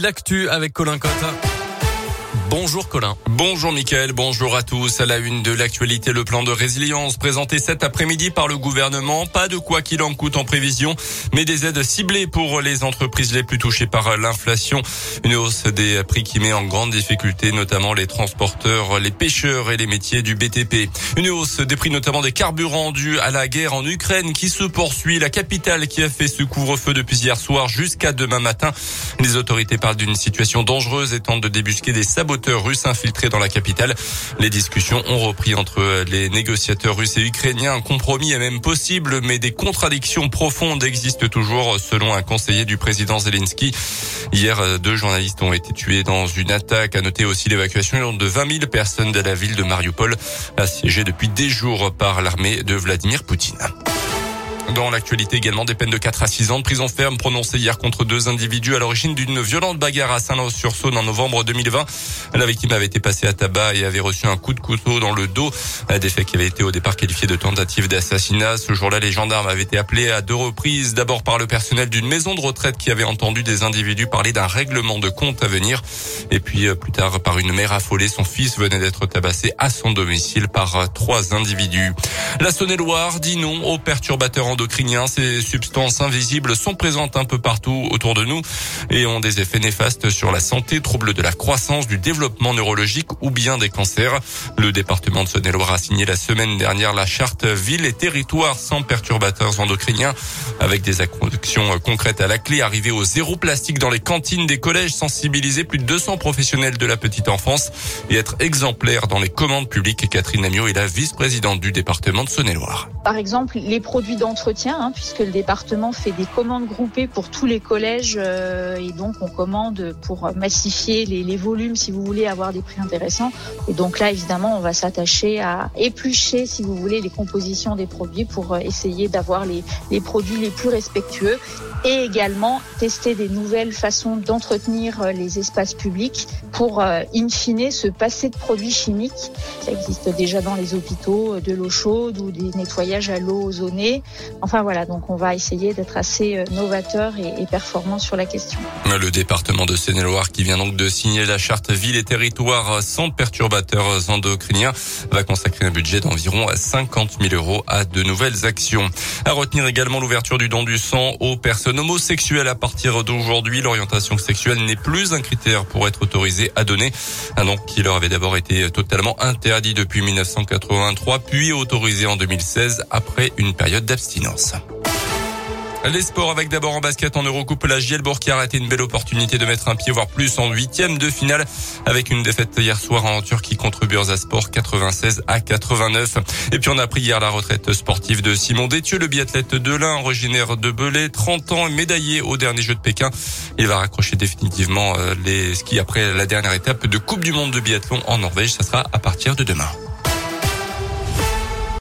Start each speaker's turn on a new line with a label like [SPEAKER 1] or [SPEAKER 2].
[SPEAKER 1] L'actu avec Colin Cotte. Bonjour Colin.
[SPEAKER 2] Bonjour Mickaël, bonjour à tous. À la une de l'actualité, le plan de résilience présenté cet après-midi par le gouvernement. Pas de quoi qu'il en coûte en prévision, mais des aides ciblées pour les entreprises les plus touchées par l'inflation. Une hausse des prix qui met en grande difficulté notamment les transporteurs, les pêcheurs et les métiers du BTP. Une hausse des prix notamment des carburants dus à la guerre en Ukraine qui se poursuit. La capitale qui a fait ce couvre-feu depuis hier soir jusqu'à demain matin. Les autorités parlent d'une situation dangereuse et tentent de débusquer des russes infiltrés dans la capitale. Les discussions ont repris entre les négociateurs russes et ukrainiens. Un compromis est même possible, mais des contradictions profondes existent toujours, selon un conseiller du président Zelensky. Hier, deux journalistes ont été tués dans une attaque. À noter aussi l'évacuation de 20 000 personnes de la ville de Mariupol, assiégée depuis des jours par l'armée de Vladimir Poutine. Dans l'actualité également, des peines de 4 à 6 ans de prison ferme prononcées hier contre deux individus à l'origine d'une violente bagarre à Saint-Lô-sur-Saône en novembre 2020. La victime avait été passée à tabac et avait reçu un coup de couteau dans le dos. Des faits qui avaient été au départ qualifiés de tentative d'assassinat. Ce jour-là, les gendarmes avaient été appelés à deux reprises. D'abord par le personnel d'une maison de retraite qui avait entendu des individus parler d'un règlement de compte à venir. Et puis euh, plus tard par une mère affolée. Son fils venait d'être tabassé à son domicile par trois individus. La Saône-et-Loire dit non aux perturbateurs endocriniens. Ces substances invisibles sont présentes un peu partout autour de nous et ont des effets néfastes sur la santé, troubles de la croissance, du développement neurologique ou bien des cancers. Le département de Saône-et-Loire a signé la semaine dernière la charte ville et territoire sans perturbateurs endocriniens avec des actions concrètes à la clé, arriver au zéro plastique dans les cantines des collèges, sensibiliser plus de 200 professionnels de la petite enfance et être exemplaire dans les commandes publiques. Catherine Amiot est la vice-présidente du département de Saône-et-Loire.
[SPEAKER 3] Par exemple, les produits d'entretien, hein, puisque le département fait des commandes groupées pour tous les collèges euh, et donc on commande pour massifier les, les, volumes si vous voulez avoir des prix intéressants. Et donc là, évidemment, on va s'attacher à éplucher, si vous voulez, les compositions des produits pour euh, essayer d'avoir les, les produits les plus respectueux et également tester des nouvelles façons d'entretenir euh, les espaces publics pour, in fine, se passer de produits chimiques. Ça existe déjà dans les hôpitaux, de l'eau chaude ou des nettoyages à l'eau ozonée. Enfin voilà, donc on va essayer d'être assez novateur et performant sur la question.
[SPEAKER 2] Le département de Seine-et-Loire qui vient donc de signer la charte ville et territoire sans perturbateurs endocriniens va consacrer un budget d'environ 50 000 euros à de nouvelles actions. À retenir également l'ouverture du don du sang aux personnes homosexuelles à partir d'aujourd'hui. L'orientation sexuelle n'est plus un critère pour être autorisé à donner. Un don qui leur avait d'abord été totalement interdit depuis 1983 puis autorisé en 2016 après une période d'abstinence. Les sports avec d'abord en basket en Eurocoupe, la Gielbourg qui a raté une belle opportunité de mettre un pied voire plus en huitième de finale avec une défaite hier soir en Turquie contre Bursaspor 96 à 89. Et puis on a pris hier la retraite sportive de Simon Détieux, le biathlète de l'Ain, originaire de Belay, 30 ans et médaillé au dernier jeu de Pékin. Il va raccrocher définitivement les skis après la dernière étape de Coupe du Monde de biathlon en Norvège. Ça sera à partir de demain.